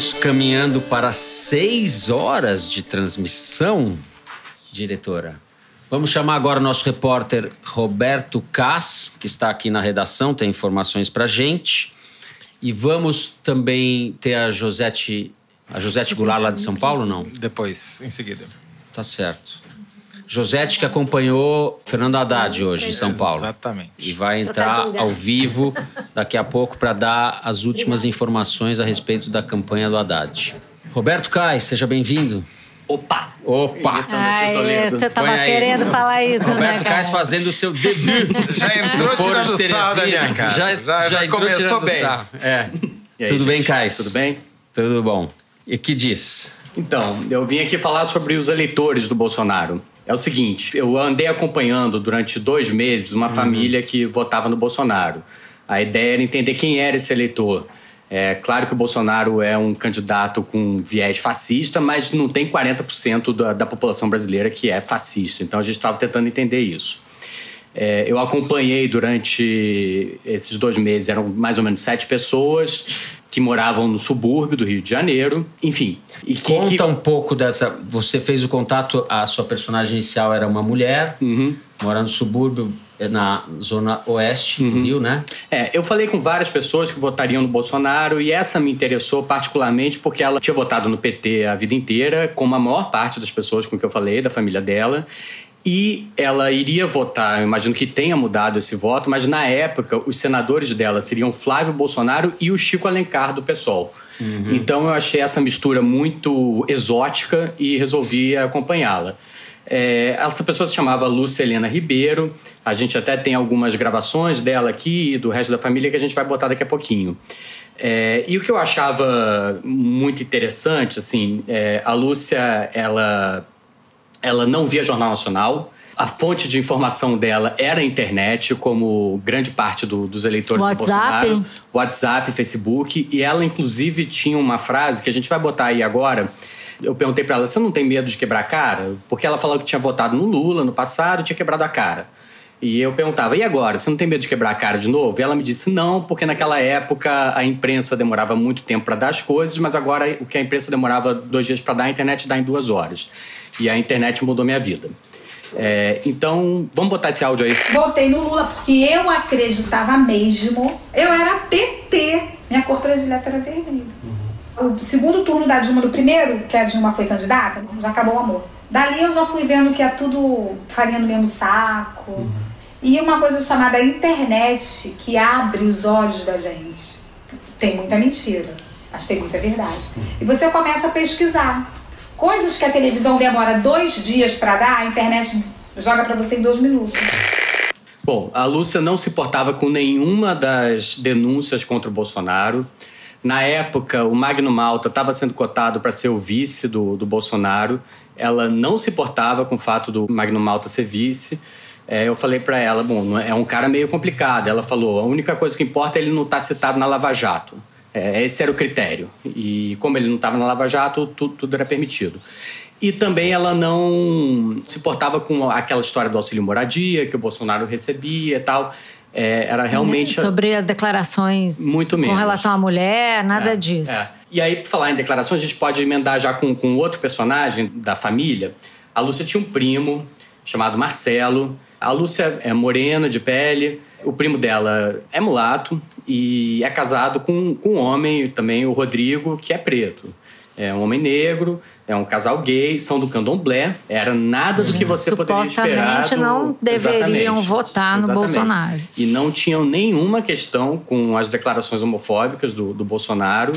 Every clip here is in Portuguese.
Estamos caminhando para seis horas de transmissão, diretora. Vamos chamar agora o nosso repórter Roberto Cass, que está aqui na redação, tem informações para gente. E vamos também ter a Josete, a Josete Goulart lá de São Paulo, não? Depois, em seguida. Tá certo. Josete que acompanhou Fernando Haddad hoje em São Paulo. Exatamente. E vai entrar ao vivo daqui a pouco para dar as últimas informações a respeito da campanha do Haddad. Roberto Cai, seja bem-vindo. Opa! Opa! Ai, você tava Põe aí. querendo falar isso, né, Roberto cara? Cais fazendo o seu debut. Já entrou no Foro de tirando sarro da minha cara. Já, Já- já entrou começou tirando bem. É. Aí, Tudo bem, gente? Cais? Tudo bem? Tudo bom. E que diz? Então, eu vim aqui falar sobre os eleitores do Bolsonaro. É o seguinte, eu andei acompanhando durante dois meses uma família que votava no Bolsonaro. A ideia era entender quem era esse eleitor. É claro que o Bolsonaro é um candidato com viés fascista, mas não tem 40% da, da população brasileira que é fascista. Então a gente estava tentando entender isso. É, eu acompanhei durante esses dois meses, eram mais ou menos sete pessoas que moravam no subúrbio do Rio de Janeiro, enfim. E que, Conta que- um pouco dessa. Você fez o contato, a sua personagem inicial era uma mulher, Uhum. mora no subúrbio, é na zona oeste Uhum. do Rio, né? É, eu falei com várias pessoas que votariam no Bolsonaro e essa me interessou particularmente porque ela tinha votado no PT a vida inteira, como a maior parte das pessoas com que eu falei, da família dela. E ela iria votar, eu imagino que tenha mudado esse voto, mas na época os senadores dela seriam Flávio Bolsonaro e o Chico Alencar do PSOL. Então eu achei essa mistura muito exótica e resolvi acompanhá-la. É, essa pessoa se chamava Lúcia Helena Ribeiro. A gente até tem algumas gravações dela aqui e do resto da família que a gente vai botar daqui a pouquinho. É, e o que eu achava muito interessante, assim, é, a Lúcia, ela, ela não via Jornal Nacional. A fonte de informação dela era a internet, como grande parte do- dos eleitores WhatsApp? do Bolsonaro. WhatsApp, Facebook. E ela, inclusive, tinha uma frase que a gente vai botar aí agora. Eu perguntei pra ela: você não tem medo de quebrar a cara? Porque ela falou que tinha votado no Lula no passado e tinha quebrado a cara. E eu perguntava: e agora? Você não tem medo de quebrar a cara de novo? E ela me disse: não, porque naquela época a imprensa demorava muito tempo para dar as coisas, mas agora o que a imprensa demorava dois dias para dar, a internet dá em duas horas. E a internet mudou minha vida. É, então, vamos botar esse áudio aí. Votei no Lula porque eu acreditava mesmo. Eu era PT. Minha cor predileta era vermelho. O segundo turno da Dilma, do primeiro, que a Dilma foi candidata, já acabou o amor. Dali eu já fui vendo que é tudo farinha no mesmo saco. E uma coisa chamada internet que abre os olhos da gente. Tem muita mentira, mas tem muita verdade. E você começa a pesquisar. Coisas que a televisão demora dois dias para dar, a internet joga para você em dois minutos. Bom, a Lúcia não se portava com nenhuma das denúncias contra o Bolsonaro. Na época, o Magno Malta estava sendo cotado para ser o vice do, do Bolsonaro. Ela não se portava com o fato do Magno Malta ser vice. É, eu falei para ela, bom, é- é um cara meio complicado. Ela falou, a única coisa que importa é ele não estar citado na Lava Jato. É, esse era o critério. E como ele não estava na Lava Jato, tudo, tudo era permitido. E também ela não se portava com aquela história do auxílio moradia que o Bolsonaro recebia e tal. É, era realmente. Sobre as declarações Muito com relação à mulher, nada É, disso. é. E aí, por falar em declarações, a gente pode emendar já com, com outro personagem da família. A Lúcia tinha um primo chamado Marcelo. A Lúcia é morena, de pele. O primo dela é mulato e é casado com, com um homem também, o Rodrigo, que é preto. É um homem negro, é um casal gay, são do candomblé. Era nada do que você poderia esperar. Supostamente não deveriam Exatamente. votar no Exatamente. Bolsonaro. E não tinham nenhuma questão com as declarações homofóbicas do, do Bolsonaro.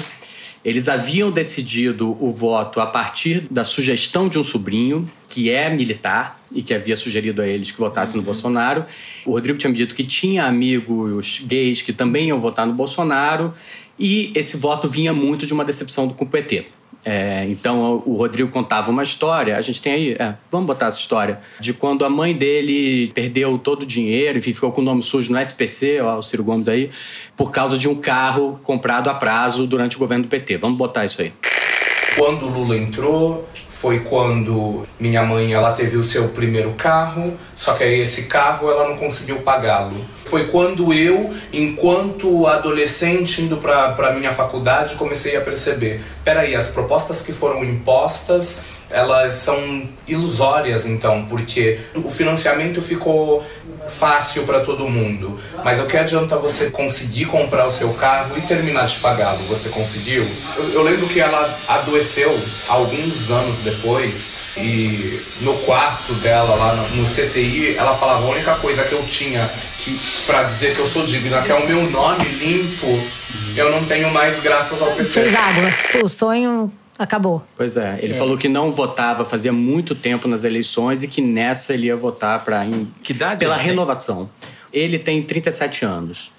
Eles haviam decidido o voto a partir da sugestão de um sobrinho, que é militar, e que havia sugerido a eles que votassem no Bolsonaro. O Rodrigo tinha me dito que tinha amigos gays que também iam votar no Bolsonaro, e esse voto vinha muito de uma decepção do com o PT. É, então o Rodrigo contava uma história, a gente tem aí, é, vamos botar essa história, de quando a mãe dele perdeu todo o dinheiro, enfim, ficou com o nome sujo no SPC, ó, o Ciro Gomes aí, por causa de um carro comprado a prazo durante o governo do PT. Vamos botar isso aí. quando o Lula entrou, foi quando minha mãe ela teve o seu primeiro carro, só que aí esse carro ela não conseguiu pagá-lo. Foi quando eu, enquanto adolescente indo para minha faculdade, comecei a perceber, peraí, as propostas que foram impostas elas são ilusórias então, porque o financiamento ficou fácil para todo mundo. Mas o que adianta você conseguir comprar o seu carro e terminar de pagá-lo? Você conseguiu? Eu, eu lembro que ela adoeceu alguns anos depois e no quarto dela lá no CTI, ela falava a única coisa que eu tinha que para dizer que eu sou digna, que é o meu nome limpo, eu não tenho mais graças ao PT. Água. O sonho acabou. Pois é, ele é. falou que não votava fazia muito tempo nas eleições e que nessa ele ia votar para que idade pela renovação. Tem? Ele tem 37 anos.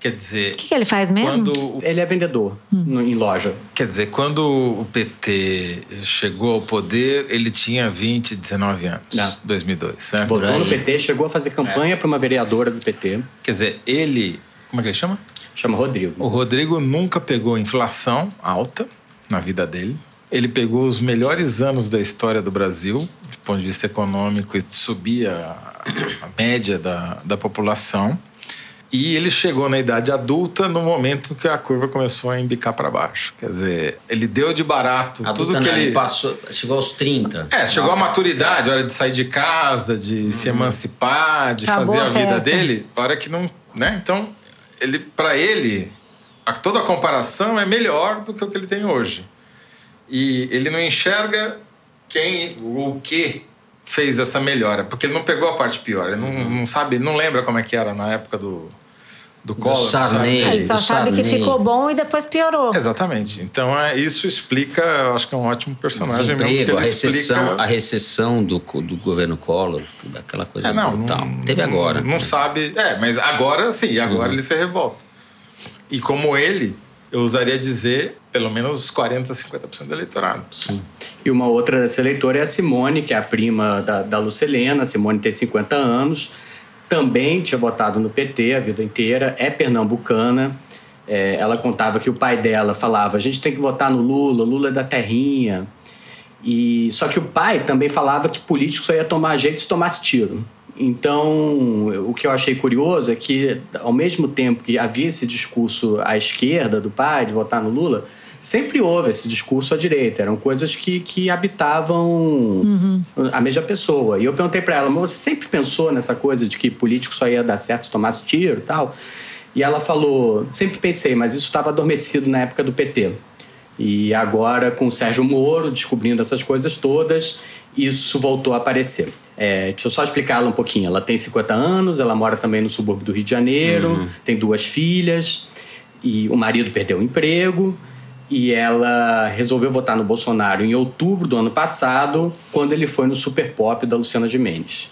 Quer dizer. O que, que, ele faz mesmo? Quando... Ele é vendedor hum. no, em loja. Quer dizer, quando o PT chegou ao poder, ele tinha 20, 19 anos. Não. 2002, certo? Votou no PT, chegou a fazer campanha é. para uma vereadora do PT. Quer dizer, ele. Como é que ele chama? Chama Rodrigo. O Rodrigo nunca pegou inflação alta na vida dele. Ele pegou os melhores anos da história do Brasil, do ponto de vista econômico, e subia a, média da, da população. E ele chegou na idade adulta no momento que a curva começou a embicar para baixo. Quer dizer, ele deu de barato adulta tudo que não, ele... ele passou, chegou aos 30. É, chegou à maturidade, hora de sair de casa, de uhum. se emancipar, de Acabou fazer a, a vida dele, hora que não, né? Então, ele para ele, a, toda a comparação é melhor do que o que ele tem hoje. E ele não enxerga quem ou o que fez essa melhora, porque ele não pegou a parte pior, ele não, não sabe, não lembra como é que era na época do do Collor. Do Sarney, Ele só sabe Sarney. que ficou bom e depois piorou. Exatamente. Então é, isso explica, eu acho que é um ótimo personagem mesmo. a recessão, explica... a recessão do, do governo Collor, aquela coisa é, não, brutal. Não, Teve agora. Não, não sabe. É, mas agora sim, agora uhum. ele se revolta. E como ele, eu usaria dizer pelo menos 40%, 50% do eleitorado. Sim. E uma outra dessa eleitora é a Simone, que é a prima da, da Lucelena. A Simone tem 50 anos, também tinha votado no PT a vida inteira, é pernambucana. É, ela contava que o pai dela falava: a gente tem que votar no Lula, Lula é da terrinha. E só que o pai também falava que político só ia tomar jeito se tomasse tiro. Então, o que eu achei curioso é que, ao mesmo tempo que havia esse discurso à esquerda do pai de votar no Lula, sempre houve esse discurso à direita. Eram coisas que, que habitavam uhum. a mesma pessoa. E eu perguntei para ela, mas você sempre pensou nessa coisa de que político só ia dar certo se tomasse tiro e tal? E ela falou, sempre pensei, mas isso estava adormecido na época do PT. E agora, com o Sérgio Moro descobrindo essas coisas todas, isso voltou a aparecer. É, deixa eu só explicar ela um pouquinho. Ela tem 50 anos, ela mora também no subúrbio do Rio de Janeiro, uhum. tem duas filhas, e o marido perdeu o emprego. E ela resolveu votar no Bolsonaro em outubro do ano passado, quando ele foi no Super Pop da Luciana Gimenez.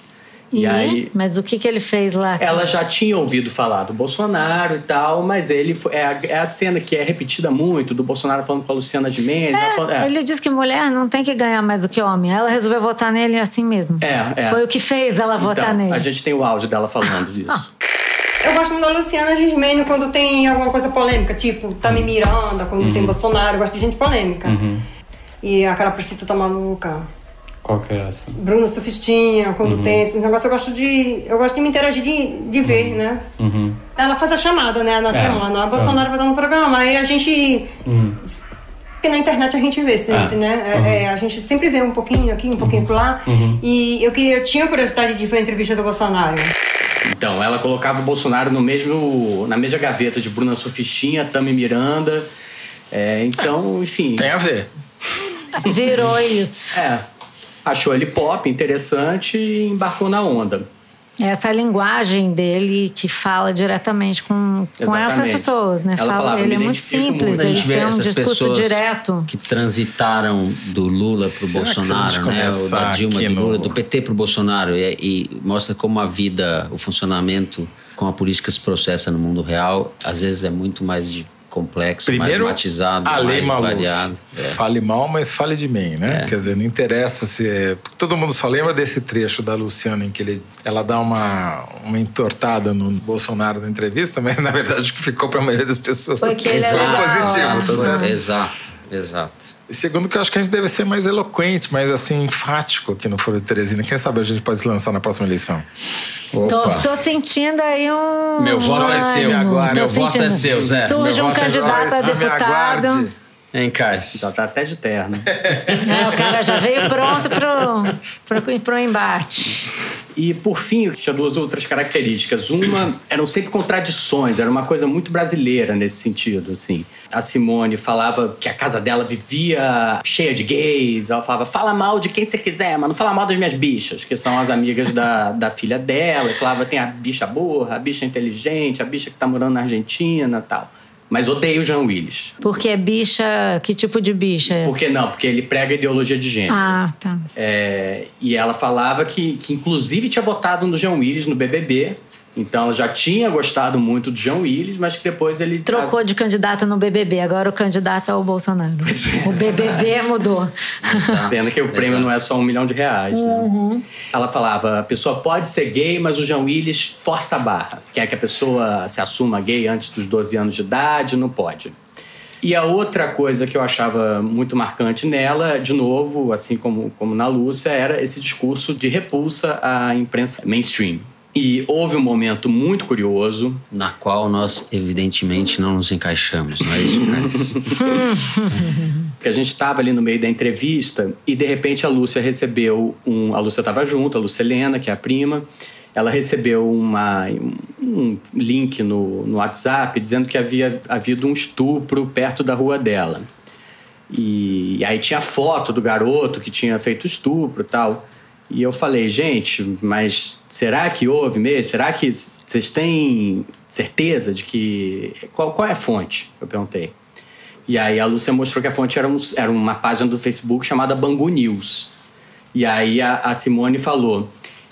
E, e aí, mas o que, que ele fez lá? Ela já tinha ouvido falar do Bolsonaro e tal, mas ele foi, é, a, é a cena que é repetida muito do Bolsonaro falando com a Luciana Gimenez. É, falando, é. Ele diz que mulher não tem que ganhar mais do que homem. Ela resolveu votar nele assim mesmo. É, é. Foi o que fez ela votar então, nele. A gente tem o áudio dela falando disso. Eu gosto muito da Luciana Gismene quando tem alguma coisa polêmica, tipo Tami Miranda, quando uhum. tem Bolsonaro. Eu gosto de gente polêmica. Uhum. E aquela prostituta maluca. Qual que é essa? Bruna Sufistinha, quando uhum. tem esse negócio, eu gosto de. Eu gosto de me interagir de, de ver, uhum. né? Uhum. Ela faz a chamada, né, na é. semana. A Bolsonaro vai dar no programa. Aí a gente. Uhum. Porque na internet a gente vê sempre, é. né? É, uhum. é, a gente sempre vê um pouquinho aqui, um pouquinho por lá. Uhum. E eu queria, eu tinha curiosidade de ver a entrevista do Bolsonaro. Então, ela colocava o Bolsonaro no mesmo, na mesma gaveta de Bruna Sufistinha, Tami Miranda. É, então, enfim. Tem a ver. Virou isso. É achou ele pop, interessante e embarcou na onda. Essa linguagem dele que fala diretamente com, com essas pessoas, né? Ela fala, falava, ele é muito simples, ele tem um discurso direto. Que transitaram do Lula para o Bolsonaro, né? O da Dilma do Lula, no... do PT para o Bolsonaro. E, e, mostra como a vida, o funcionamento, como a política se processa no mundo real, às vezes é muito mais de complexo, Primeiro, mais matizado, a lei mais variado. É. Fale mal, mas fale de mim, né? É. Quer dizer, não interessa se... É... Todo mundo só lembra desse trecho da Luciana em que ele, ela dá uma, uma entortada no Bolsonaro na entrevista, mas na verdade o que ficou para a maioria das pessoas foi, que ele foi positivo. Tá Exato. Exato. E segundo, que eu acho que a gente deve ser mais eloquente, mais assim, enfático aqui no Foro de Teresina. Quem sabe a gente pode se lançar na próxima eleição. Tô, tô, sentindo aí um. Meu voto é seu. Agora. Meu voto é seu, Zé. Surge um é candidato a deputado. Hein, Cais? Já tá até de terno. é, o cara já veio pronto pro, pro, pro embate. E, por fim, tinha duas outras características. Uma, eram sempre contradições, era uma coisa muito brasileira nesse sentido, assim. A Simone falava que a casa dela vivia cheia de gays. Ela falava, fala mal de quem você quiser, mas não fala mal das minhas bichas, que são as amigas da, da filha dela. E falava, tem a bicha burra, a bicha inteligente, a bicha que tá morando na Argentina tal. Mas odeio o Jean Willis. Porque é bicha. Que tipo de bicha é essa? Porque não, porque ele prega ideologia de gênero. Ah, tá. É, e ela falava que, que, inclusive, tinha votado no Jean Willis no BBB então já tinha gostado muito do João Willis, mas que depois ele. Trocou de candidato no BBB, agora o candidato é o Bolsonaro. É. O BBB mudou. Pena que o prêmio Exato. não é só um milhão de reais. Né? Uhum. Né? Ela falava: a pessoa pode ser gay, mas o João Willis força a barra. Quer que a pessoa se assuma gay antes dos 12 anos de idade? Não pode. E a outra coisa que eu achava muito marcante nela, de novo, assim como, como na Lúcia, era esse discurso de repulsa à imprensa mainstream. E houve um momento muito curioso. Na qual nós, evidentemente, não nos encaixamos, não é isso, que a gente estava ali no meio da entrevista e, de repente, a Lúcia recebeu um... A Lúcia estava junto, a Lúcia Helena, que é a prima. Ela recebeu uma, um link no, no WhatsApp dizendo que havia havido um estupro perto da rua dela. E, e aí tinha foto do garoto que tinha feito estupro e tal. E eu falei, gente, mas será que houve mesmo? Será que vocês têm certeza de que. Qual, qual é a fonte? Eu perguntei. E aí a Lúcia mostrou que a fonte era, um, era uma página do Facebook chamada Bangu News. E aí a, a Simone falou: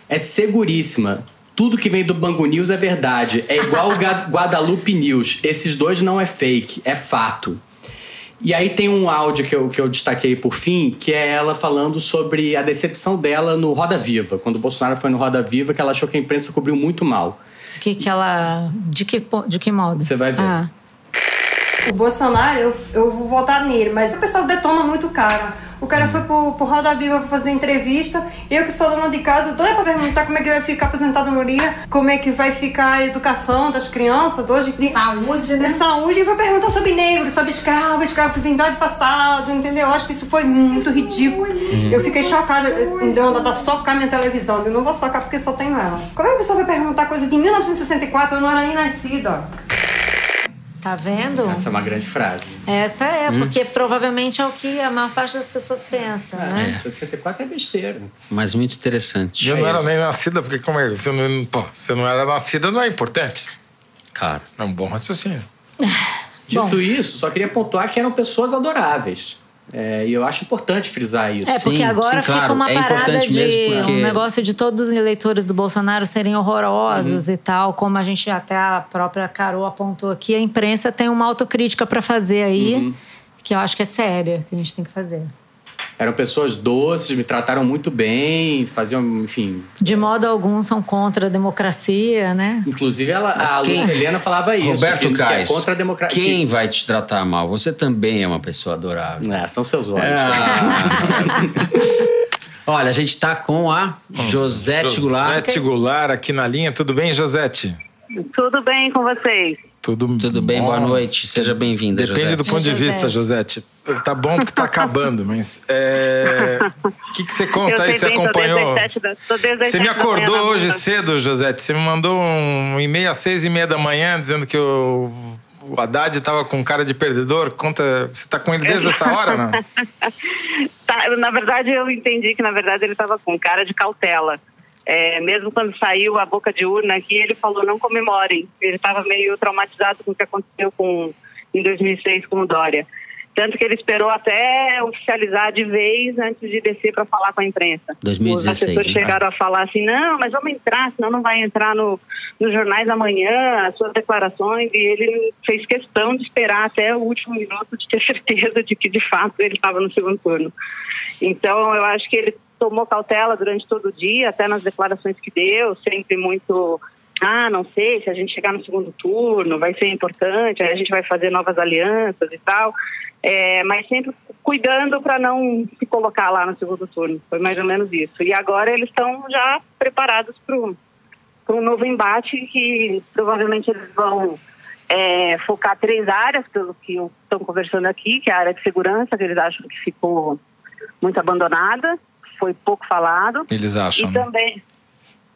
é seguríssima. Tudo que vem do Bangu News é verdade. É igual o Guadalupe News. Esses dois não é fake, é fato. E aí tem um áudio que eu, que eu destaquei por fim, que é ela falando sobre a decepção dela no Roda Viva, quando o Bolsonaro foi no Roda Viva, que ela achou que a imprensa cobriu muito mal. Que que ela. De que, de que modo? Você vai ver. Ah. O Bolsonaro, eu, eu vou votar nele, mas o pessoal detona muito o cara. O cara foi pro, pro Roda Viva pra fazer entrevista. Eu que sou dona de casa, doida pra perguntar como é que vai ficar a aposentadoria, como é que vai ficar a educação das crianças, hoje. Saúde, né? Saúde, e vai perguntar sobre negros, sobre escravo, escravoidade passado, entendeu? Eu acho que isso foi muito ridículo. Eu fiquei chocada em dar socar minha televisão. Eu não vou socar porque só tenho ela. Como é que a pessoa vai perguntar coisa de 1964? Eu não era nem nascida. Tá vendo? Essa é uma grande frase. Essa é, hum. porque provavelmente é o que a maior parte das pessoas pensa, é, né? 64 é besteira. Mas muito interessante. Eu é não era nem nascida, porque como é? Você não, pô, você não era nascida, não é importante. Claro. É um bom raciocínio. Dito bom. isso, só queria pontuar que eram pessoas adoráveis. É, e eu acho importante frisar isso. É, porque sim, agora sim, fica uma é parada de porque... um negócio de todos os eleitores do Bolsonaro serem horrorosos uhum. e tal, como a gente até a própria Carol apontou aqui, a imprensa tem uma autocrítica para fazer aí, uhum. que eu acho que é séria, que a gente tem que fazer. Eram pessoas doces, me trataram muito bem, faziam, enfim. De modo algum são contra a democracia, né? Inclusive, ela, a quem... Helena falava isso. Roberto que, Kais, que é contra a democracia. Quem vai te tratar mal? Você também é uma pessoa adorável. É, são seus olhos. É. Olha, a gente está com a Josete Goulart. Josete Goulart aqui na linha. Tudo bem, Josete? Tudo bem com vocês? Tudo, Tudo bem, boa noite. Seja bem-vinda, Depende Josete. do ponto de vista, Josete. Tá bom porque tá acabando, mas é... o que, que você conta aí? Você acompanhou? você me acordou hoje cedo, Josete. Você me mandou um e-mail às seis e meia da manhã dizendo que o, o Haddad estava com cara de perdedor. Conta, você tá com ele desde essa hora, não? tá, na verdade, eu entendi que na verdade ele estava com cara de cautela. É, mesmo quando saiu a boca de urna aqui, ele falou não comemorem. Ele estava meio traumatizado com o que aconteceu com, em 2006 com o Dória. Tanto que ele esperou até oficializar de vez antes de descer para falar com a imprensa. 2016. Os assessores né? chegaram a falar assim: não, mas vamos entrar, senão não vai entrar no, nos jornais amanhã, as suas declarações. E ele fez questão de esperar até o último minuto de ter certeza de que, de fato, ele estava no segundo turno. Então, eu acho que ele tomou cautela durante todo o dia, até nas declarações que deu, sempre muito ah, não sei, se a gente chegar no segundo turno vai ser importante, aí a gente vai fazer novas alianças e tal, é, mas sempre cuidando para não se colocar lá no segundo turno. Foi mais ou menos isso. E agora eles estão já preparados para um novo embate que provavelmente eles vão é, focar três áreas, pelo que estão conversando aqui, que é a área de segurança, que eles acham que ficou muito abandonada, foi pouco falado. Eles acham. E né? também.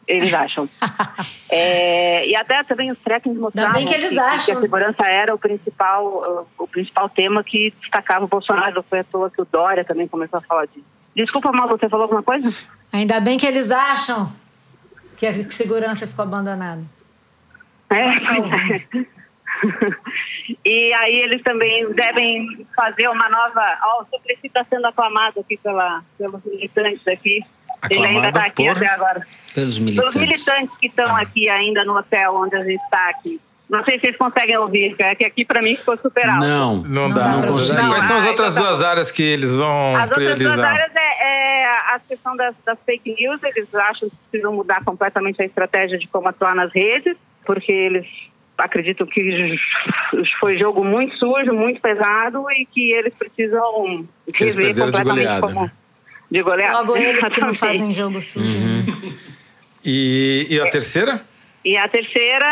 Eles acham. é, e até também os trackings mostravam que, eles que, acham. que a segurança era o principal, o, principal tema que destacava o Bolsonaro. Foi à toa que o Dória também começou a falar disso. Desculpa, Malu, você falou alguma coisa? Ainda bem que eles acham que a segurança ficou abandonada. É, e aí eles também devem fazer uma nova. Ó, oh, o Suplicy está sendo aclamado aqui pela, pelos militantes aqui. Aclamado Ele ainda está aqui por... até agora. Pelos militantes. Pelos militantes que estão ah. aqui ainda no hotel onde a gente está aqui. Não sei se vocês conseguem ouvir, é que aqui para mim ficou super alto. Não, não, não dá. Não consigo. Quais são as outras então, duas áreas que eles vão as priorizar? As outras duas áreas é, é a questão das, das, fake news. Eles acham que precisam mudar completamente a estratégia de como atuar nas redes, porque eles acredito que foi jogo muito sujo, muito pesado e que eles precisam eles rever completamente de goleada, como né? de goleada. Logo eles que não fazem jogo sujo. Uhum. E, e a terceira? E a terceira,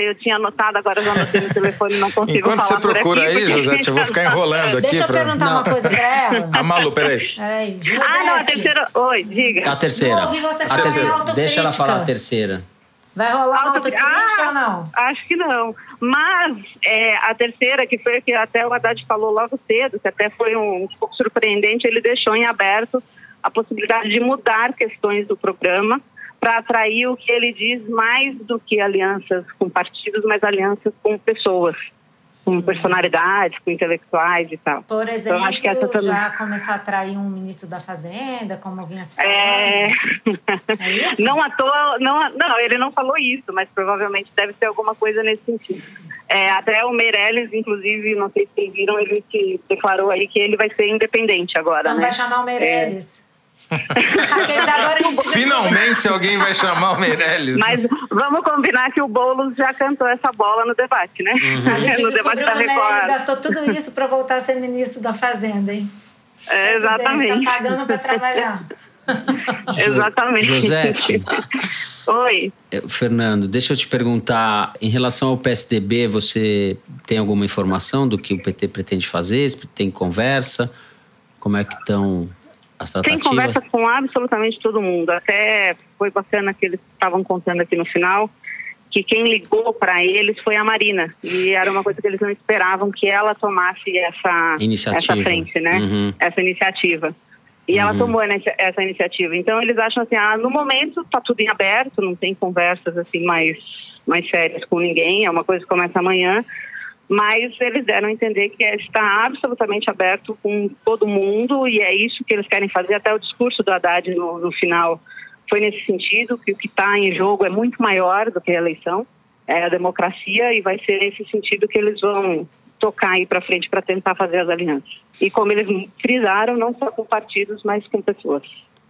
eu tinha anotado, agora já anotei no telefone não consigo Enquanto falar você procura aí, José, eu vou ficar enrolando aqui. Deixa eu pra... perguntar não. uma coisa pra ela. A Malu, peraí. Peraí, Ah, não, a terceira... Oi, diga. A terceira. Não ouvi você a falar terceira. Deixa ela falar a terceira. Vai rolar uma autocrítica ah, ou não? Acho que não. Mas é, a terceira, que foi a que até o Haddad falou logo cedo, que até foi um, um pouco surpreendente, ele deixou em aberto a possibilidade de mudar questões do programa para atrair o que ele diz mais do que alianças com partidos, mas alianças com pessoas com personalidades, com intelectuais e tal. Por exemplo, então, acho que essa também... já começar a atrair um ministro da Fazenda, como vinha se falando? É... é isso? Não à toa, não, não, ele não falou isso, mas provavelmente deve ser alguma coisa nesse sentido. É, até o Meirelles, inclusive, não sei se vocês viram, ele que declarou aí que ele vai ser independente agora, então né? vai chamar o Meirelles. É. Finalmente alguém vai chamar o Meirelles. Mas vamos combinar que o Boulos já cantou essa bola no debate, né? Uhum. A gente no debate da Record. gastou tudo isso para voltar a ser ministro da Fazenda, hein? É, exatamente. Dizer, tá pagando para trabalhar. exatamente. Josete. Oi. É, Fernando, deixa eu te perguntar, em relação ao PSDB, você tem alguma informação do que o PT pretende fazer? Tem conversa? Como é que estão as tratativas? Tem conversa com absolutamente todo mundo. Até foi bacana que eles estavam contando aqui no final que quem ligou para eles foi a Marina. E era uma coisa que eles não esperavam que ela tomasse essa, iniciativa. essa frente, né? Uhum. Essa iniciativa. E uhum. ela tomou essa iniciativa. Então eles acham assim, ah, no momento está tudo em aberto, não tem conversas assim mais mais sérias com ninguém, é uma coisa que começa amanhã mas eles deram a entender que está absolutamente aberto com todo mundo e é isso que eles querem fazer. Até o discurso do Haddad no, no final foi nesse sentido, que o que está em jogo é muito maior do que a eleição, é a democracia e vai ser nesse sentido que eles vão tocar aí para frente para tentar fazer as alianças. E como eles frisaram, não só com partidos, mas com pessoas.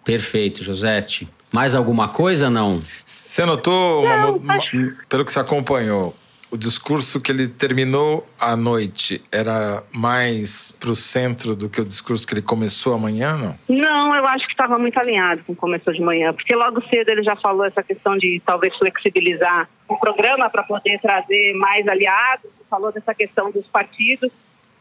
Perfeito, Josete. Mais alguma coisa, não? Você notou, não, uma, uma, pelo que você acompanhou, o discurso que ele terminou à noite era mais para o centro do que o discurso que ele começou amanhã, não? Não, eu acho que estava muito alinhado com o começou de manhã, porque logo cedo ele já falou essa questão de talvez flexibilizar o programa para poder trazer mais aliados, falou dessa questão dos partidos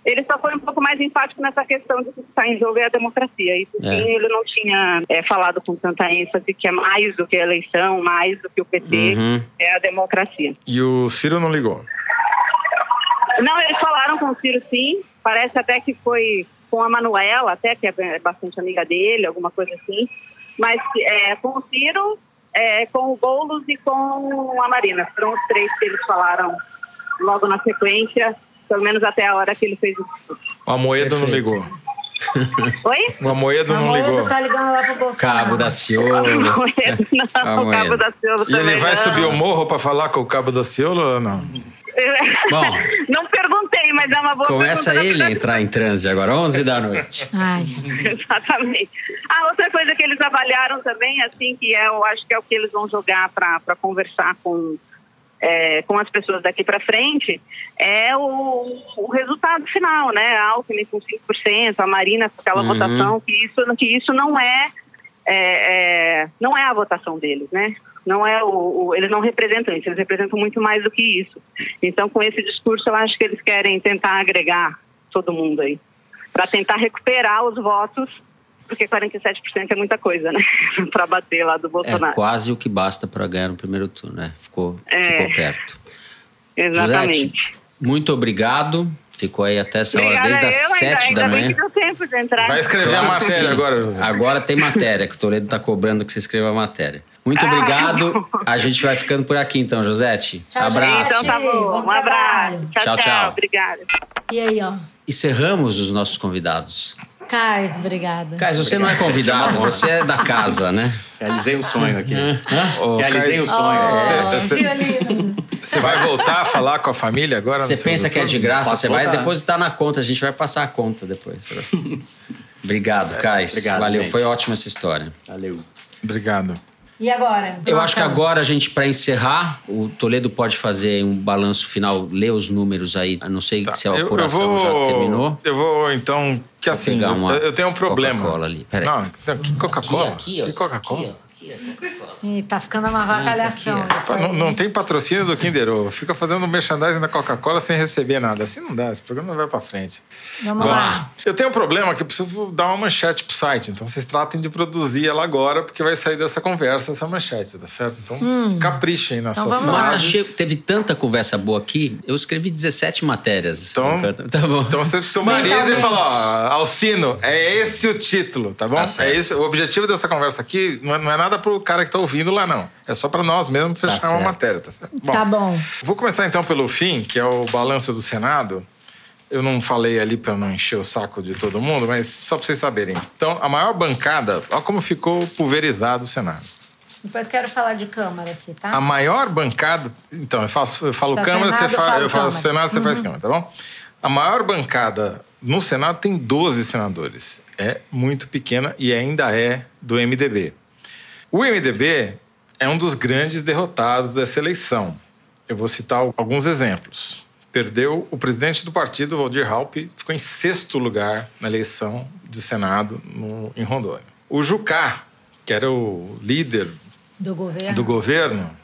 ele só foi um pouco mais enfático nessa questão de que está em jogo é a democracia. Isso é. sim, ele não tinha é, falado com tanta ênfase que é mais do que a eleição, mais do que o PT, uhum. é a democracia. E o Ciro não ligou? Não, eles falaram com o Ciro sim. Parece até que foi com a Manuela, até que é bastante amiga dele, alguma coisa assim. Mas é, com o Ciro, é, com o Boulos e com a Marina. Foram os três que eles falaram logo na sequência pelo menos até a hora que ele fez o O Amoedo não ligou. Oi? O Amoedo não ligou. O Amoedo tá ligando lá pro Bolsonaro. Cabo da Ciolo. Amoedo não, Amoedo. Cabo da Ciolo E ele vai não. subir o morro para falar com o Cabo da Ciolo ou não? Bom. não perguntei, mas é uma boa Começa ele a entrar em transe agora, 11 da noite. Ai. Exatamente. A outra coisa que eles avaliaram também, assim, que é, eu acho que é o que eles vão jogar para conversar com, é, com as pessoas daqui para frente, é o, o, resultado final, né? A Alckmin com 5%, a Marina com aquela uhum. votação, que isso, que isso não é, é, é, não é a votação deles, né? Não é o, o, eles não representam isso, eles representam muito mais do que isso. Então, com esse discurso, eu acho que eles querem tentar agregar todo mundo aí, para tentar recuperar os votos porque 47% é muita coisa, né? para bater lá do Bolsonaro. É quase o que basta para ganhar no primeiro turno, né? Ficou, é, ficou perto. Exatamente. Josete, muito obrigado. Ficou aí até essa hora, desde as sete da manhã. tempo de entrar. Vai escrever a matéria agora, José. Agora tem matéria, que o Toledo está cobrando que você escreva a matéria. Muito ah, obrigado. a gente vai ficando por aqui então, Josete. Tchau, abraço. Então tá bom. Um abraço. Tchau, tchau. tchau. Obrigada. E aí, ó. Encerramos os nossos convidados. Cais, obrigada. Cais, você não é convidado, você é da casa, né? Realizei o um sonho aqui. Oh, Realizei o um sonho. Oh, você, você vai voltar a falar com a família agora? Você pensa que é de graça, você vai depositar na conta, a gente vai passar a conta depois. Obrigado, Cais. Obrigado, Valeu, gente. foi ótima essa história. Valeu. Obrigado. E agora? Eu acho que agora a gente, para encerrar, o Toledo pode fazer um balanço final, ler os números aí. Eu não sei tá. se a apuração eu, eu vou, já terminou. Eu vou, então, que assim, eu, eu tenho um problema. Coca-Cola ali, peraí. Não, que Coca-Cola? Aqui, aqui, que Coca-Cola? Ih, tá ficando uma vacalhação. Não, não, tem patrocínio do Kinder Ovo. Fica fazendo merchandising da Coca-Cola sem receber nada. Assim não dá, esse programa não vai pra frente. Vamos Bom, lá. Eu tenho um problema que eu preciso dar uma manchete pro site. Então vocês tratem de produzir ela agora, porque vai sair dessa conversa essa manchete, tá certo? Então hum. caprichem nas então, suas frases. Teve tanta conversa boa aqui, eu escrevi 17 matérias. Então, tá bom. então você sumariza e fala: ó, Alcino, é esse o título, tá bom? Tá é isso. O objetivo dessa conversa aqui não é, não é nada pro cara que tá ouvindo lá, não. É só para nós mesmos fechar tá uma matéria, tá certo? Bom, tá bom. Vou começar então pelo fim, que é o balanço do Senado. Eu não falei ali para não encher o saco de todo mundo, mas só para vocês saberem. Então, a maior bancada, olha como ficou pulverizado o Senado. Depois quero falar de Câmara aqui, tá? A maior bancada. Então, eu, faço, eu falo Câmara, Senado, você fala, eu falo Senado, você uhum. faz Câmara, tá bom? A maior bancada no Senado tem 12 senadores. É muito pequena e ainda é do MDB. O MDB é um dos grandes derrotados dessa eleição. Eu vou citar alguns exemplos. Perdeu o presidente do partido, Valdir Halpe, ficou em sexto lugar na eleição de Senado no, em Rondônia. O Jucá, que era o líder do governo, do governo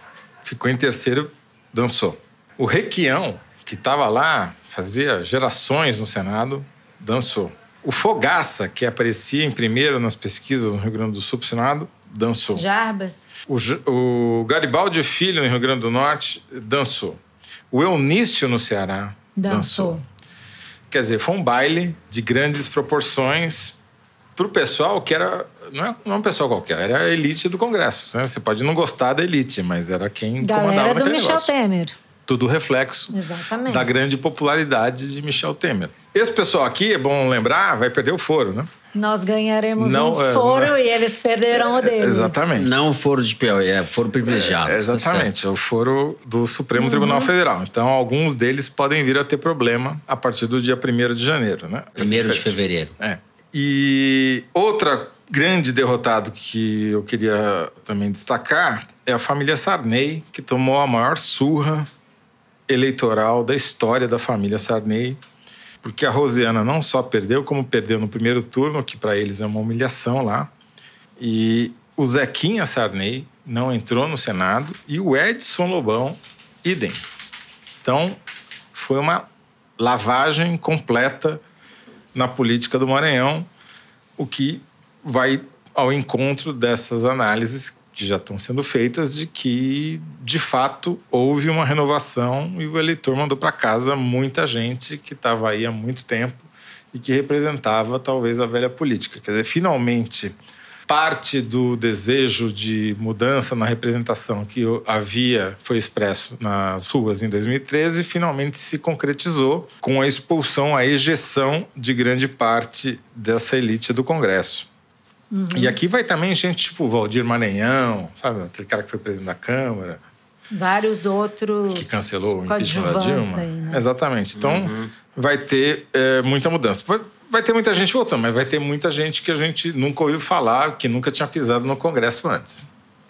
ficou em terceiro, dançou. O Requião, que estava lá, fazia gerações no Senado, dançou. O Fogaça, que aparecia em primeiro nas pesquisas no Rio Grande do Sul para o Senado, dançou. Jarbas. O, o Garibaldi Filho, no Rio Grande do Norte, dançou. O Eunício, no Ceará, dançou. dançou. Quer dizer, foi um baile de grandes proporções para o pessoal que era. Não é, não é um pessoal qualquer, era a elite do Congresso. Né? Você pode não gostar da elite, mas era quem Galera comandava do Michel negócio. Temer. Tudo reflexo Exatamente. da grande popularidade de Michel Temer. Esse pessoal aqui, é bom lembrar, vai perder o foro, né? Nós ganharemos não, um é, foro não, é. e eles perderão o deles. Exatamente. Não o foro de Piauí, é foro privilegiado. É, exatamente, é o foro do Supremo uhum. Tribunal Federal. Então, alguns deles podem vir a ter problema a partir do dia 1 de janeiro, né? 1 de fevereiro. É. E outra grande derrotado que eu queria também destacar é a família Sarney, que tomou a maior surra eleitoral da história da família Sarney porque a Rosiana não só perdeu, como perdeu no primeiro turno, que para eles é uma humilhação lá. E o Zequinha Sarney não entrou no Senado e o Edson Lobão, idem. Então, foi uma lavagem completa na política do Maranhão, o que vai ao encontro dessas análises que já estão sendo feitas de que, de fato, houve uma renovação e o eleitor mandou para casa muita gente que estava aí há muito tempo e que representava talvez a velha política. Quer dizer, finalmente, parte do desejo de mudança na representação que havia foi expresso nas ruas em 2013 finalmente se concretizou com a expulsão, a ejeção de grande parte dessa elite do Congresso. Uhum. E aqui vai também gente tipo Valdir Maranhão, sabe? Aquele cara que foi presidente da Câmara. Vários outros. Que cancelou o impeachment da Dilma. Aí, né? Exatamente. Então, uhum. vai ter é, muita mudança. Vai, vai ter muita gente voltando, mas vai ter muita gente que a gente nunca ouviu falar, que nunca tinha pisado no Congresso antes.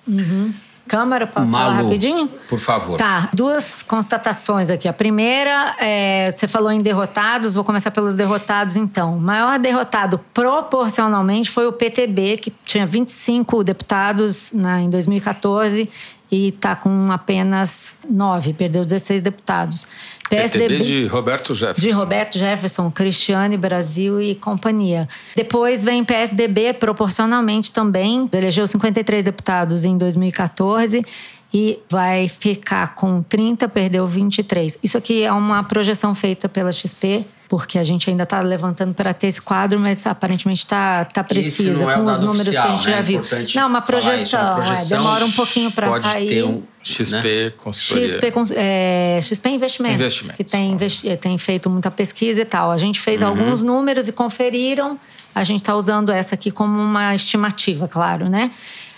Uhum. Câmara, posso Malu, falar rapidinho? Por favor. Tá, duas constatações aqui. A primeira, é, você falou em derrotados, vou começar pelos derrotados então. O maior derrotado proporcionalmente foi o PTB, que tinha 25 deputados na, em 2014 e está com apenas nove, perdeu 16 deputados. PSDB de Roberto Jefferson. De Roberto Jefferson, Cristiane Brasil e companhia. Depois vem PSDB, proporcionalmente também, elegeu 53 deputados em 2014 e vai ficar com 30, perdeu 23. Isso aqui é uma projeção feita pela XP porque a gente ainda está levantando para ter esse quadro, mas aparentemente está tá precisa é com os números oficial, que a gente né? já viu. É não, uma projeção, isso, uma projeção é, demora um pouquinho para sair. Ter um XP né? consultoria. XP, é, XP Investimentos, Investimentos, que tem, investi tem feito muita pesquisa e tal. A gente fez uhum. alguns números e conferiram. A gente está usando essa aqui como uma estimativa, claro, né?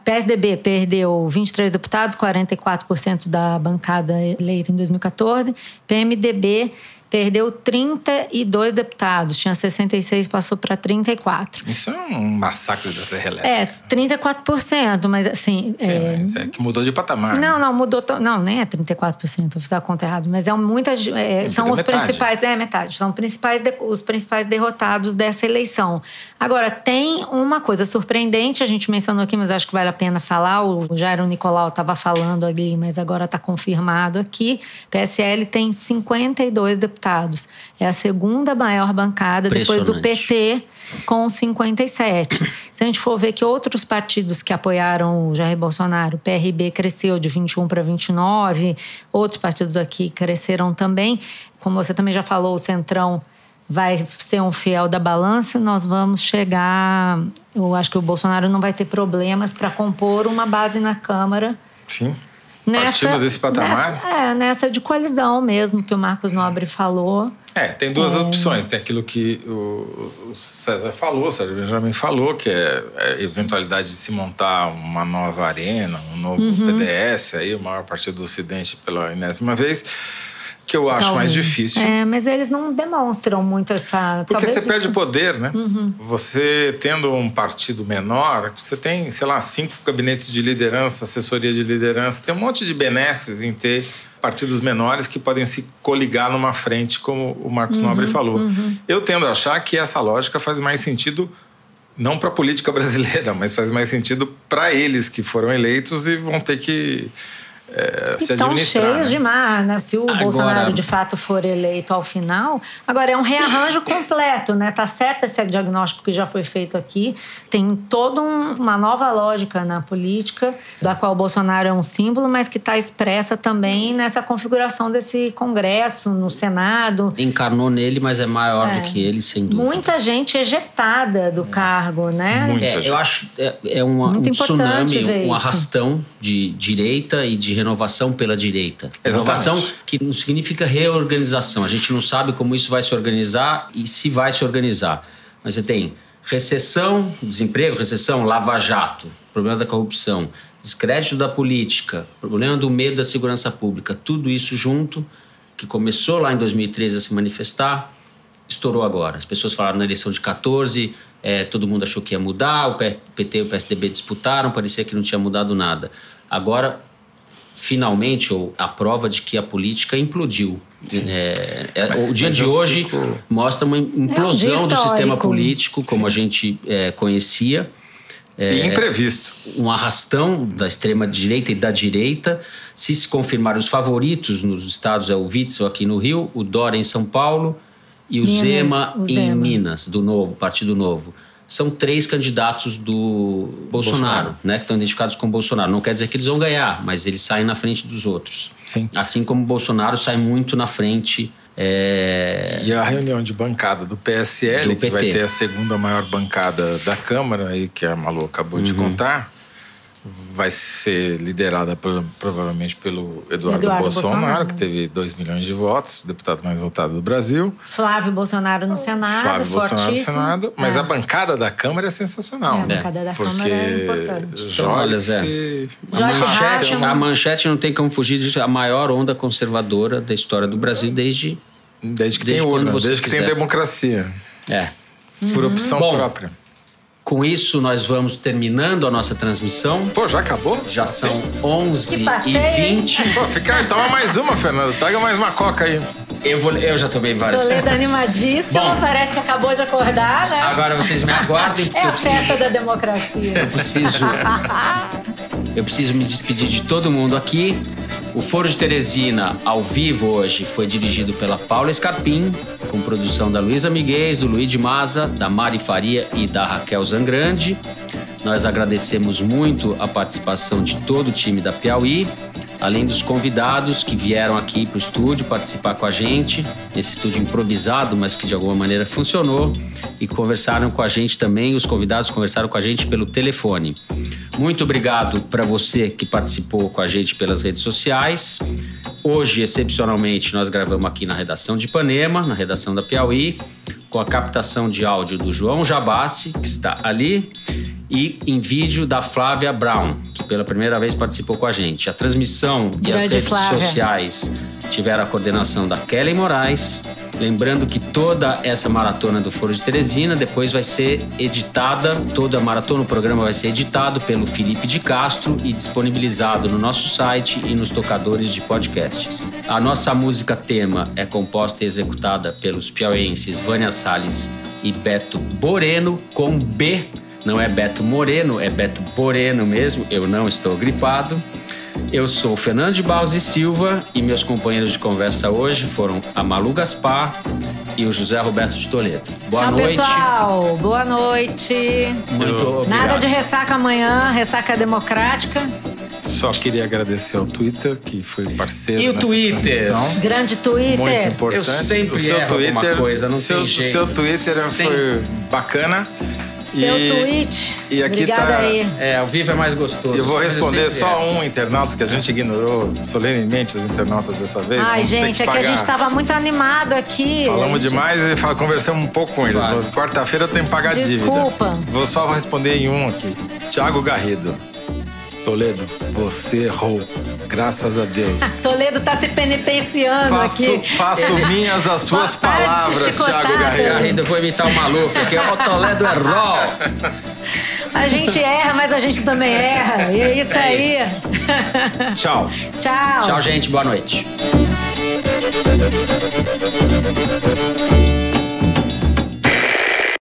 PSDB perdeu 23 deputados, 44% da bancada eleita em 2014. PMDB perdeu 32 deputados, tinha 66, passou para 34. Isso é um massacre da Serra Elétrica. É, 34%, mas assim. Sim, é... Mas é que mudou de patamar. Não, né? não, mudou. To... Não, nem é 34%, vou fiz a conta errada, mas é muitas. É, são os metade. principais. É, metade. São principais de... os principais derrotados dessa eleição. Agora, tem uma coisa surpreendente, a gente mencionou aqui, mas acho que vale a pena falar. O Jairo Nicolau estava falando ali, mas agora está confirmado aqui. PSL tem 52 deputados deputados. É a segunda maior bancada depois do PT, com 57. Se a gente for ver que outros partidos que apoiaram o Jair Bolsonaro, o PRB cresceu de 21 para 29, outros partidos aqui cresceram também. Como você também já falou, o Centrão vai ser um fiel da balança, nós vamos chegar. Eu acho que o Bolsonaro não vai ter problemas para compor uma base na Câmara. Sim Nessa, Partindo desse patamar? Nessa, é, nessa de coalizão mesmo, que o Marcos Nobre falou. É, tem duas é... opções. Tem aquilo que o, César falou, o César Benjamin falou, que é a eventualidade de se montar uma nova arena, um novo uhum. PDS, aí, o maior partido do Ocidente pela enésima vez que eu acho Talvez. mais difícil. É, mas eles não demonstram muito essa. Porque Talvez você perde poder, né? Uhum. Você tendo um partido menor, você tem, sei lá, cinco gabinetes de liderança, assessoria de liderança, tem um monte de benesses em ter partidos menores que podem se coligar numa frente, como o Marcos uhum, Nobre falou. Uhum. Eu tendo a achar que essa lógica faz mais sentido não para a política brasileira, mas faz mais sentido para eles que foram eleitos e vão ter que é, se estão cheios né? de mar, né? Se o agora... Bolsonaro de fato for eleito ao final. Agora, é um rearranjo completo, né? Tá certo esse diagnóstico que já foi feito aqui. Tem toda um, uma nova lógica na política, da qual o Bolsonaro é um símbolo, mas que está expressa também nessa configuração desse Congresso, no Senado. Encarnou nele, mas é maior é. do que ele, sem dúvida. Muita gente ejetada do cargo, né? É, eu acho é, é uma, Muito um tsunami, um arrastão de direita e de renovação pela direita. Exatamente. Renovação que não significa reorganização. A gente não sabe como isso vai se organizar e se vai se organizar. Mas você tem recessão, desemprego, recessão, lava-jato, problema da corrupção, descrédito da política, problema do medo da segurança pública, tudo isso junto, que começou lá em 2013 a se manifestar, estourou agora. As pessoas falaram na eleição de 14, é, todo mundo achou que ia mudar, o PT e o PSDB disputaram, parecia que não tinha mudado nada. Agora finalmente ou a prova de que a política implodiu. É, é, o dia de hoje fico... mostra uma implosão é um do sistema político como Sim. a gente é, conhecia. É, e imprevisto. Um arrastão da extrema direita e da direita. Se se confirmar os favoritos nos estados é o Witzel aqui no Rio, o Dória em São Paulo e o, Minas, Zema, o Zema em Minas, do Novo, Partido Novo são três candidatos do Bolsonaro, Bolsonaro, né, que estão identificados com Bolsonaro. Não quer dizer que eles vão ganhar, mas eles saem na frente dos outros. Sim. Assim como Bolsonaro sai muito na frente. É... E a reunião de bancada do PSL, do que vai ter a segunda maior bancada da Câmara, aí, que a Malu acabou uhum. de contar, vai ser liderada por, provavelmente pelo Eduardo, Eduardo Bolsonaro, Bolsonaro, que teve 2 milhões de votos, deputado mais votado do Brasil. Flávio Bolsonaro no Senado, Flávio Bolsonaro no Senado. Mas é. a bancada da Câmara é sensacional. É, a bancada da Câmara é importante. Joyce, então, a, manchete, a manchete não tem como fugir disso. A maior onda conservadora da história do Brasil desde... Desde que desde tem urna, desde que quiser. tem democracia. É. Por uhum. opção Bom, própria. Com isso, nós vamos terminando a nossa transmissão. Pô, já acabou? Já são 11 e 20 Pô, fica aí, toma mais uma, Fernando. Pega mais uma coca aí. Eu, vou, eu já tomei várias. Toledo animadíssimo, Bom, parece que acabou de acordar, né? Agora vocês me aguardem. Porque é a festa preciso, da democracia. Eu preciso. eu preciso me despedir de todo mundo aqui. O Foro de Teresina, ao vivo hoje, foi dirigido pela Paula Escarpim, com produção da Luísa Miguez, do Luiz de Maza, da Mari Faria e da Raquel Zangrande. Nós agradecemos muito a participação de todo o time da Piauí além dos convidados que vieram aqui para o estúdio participar com a gente, nesse estúdio improvisado, mas que de alguma maneira funcionou, e conversaram com a gente também, os convidados conversaram com a gente pelo telefone. Muito obrigado para você que participou com a gente pelas redes sociais. Hoje, excepcionalmente, nós gravamos aqui na redação de Ipanema, na redação da Piauí, com a captação de áudio do João Jabassi, que está ali, e em vídeo da Flávia Brown, que pela primeira vez participou com a gente. A transmissão e as redes Flávia. sociais tiveram a coordenação da Kelly Moraes. Lembrando que toda essa maratona do Foro de Teresina depois vai ser editada, toda a maratona, o programa vai ser editado pelo Felipe de Castro e disponibilizado no nosso site e nos tocadores de podcasts. A nossa música tema é composta e executada pelos piauenses Vânia Salles e Beto Boreno, com B não é Beto Moreno, é Beto Boreno mesmo. Eu não estou gripado. Eu sou o Fernando de Barros e Silva e meus companheiros de conversa hoje foram a Malu Gaspar e o José Roberto de Toledo. Boa Tchau, noite. pessoal. Boa noite. Muito obrigado. Nada de ressaca amanhã, ressaca democrática. Só queria agradecer ao Twitter, que foi parceiro. E o Twitter? Transmissão. Grande Twitter. Muito importante. Eu sempre o seu Twitter, coisa, não seu, tem jeito. seu Twitter sempre. foi bacana. Seu e, tweet. E aqui Obrigada tá. Aí. É, ao vivo é mais gostoso. Eu vou responder só é. um internauta que a gente ignorou solenemente os internautas dessa vez. Ai, Vamos gente, que é que a gente estava muito animado aqui. Falamos gente... demais e conversamos um pouco com eles. Claro. Quarta-feira eu tenho que pagar Desculpa. dívida. Vou só responder em um aqui. Tiago Garrido. Toledo, você errou. Graças a Deus. Toledo tá se penitenciando faço, aqui. Faço minhas as suas palavras, Thiago Garrido. Ainda vou imitar o Maluf, porque o Toledo errou. A gente erra, mas a gente também erra. E é isso é aí. Isso. Tchau. Tchau. Tchau, gente. Boa noite.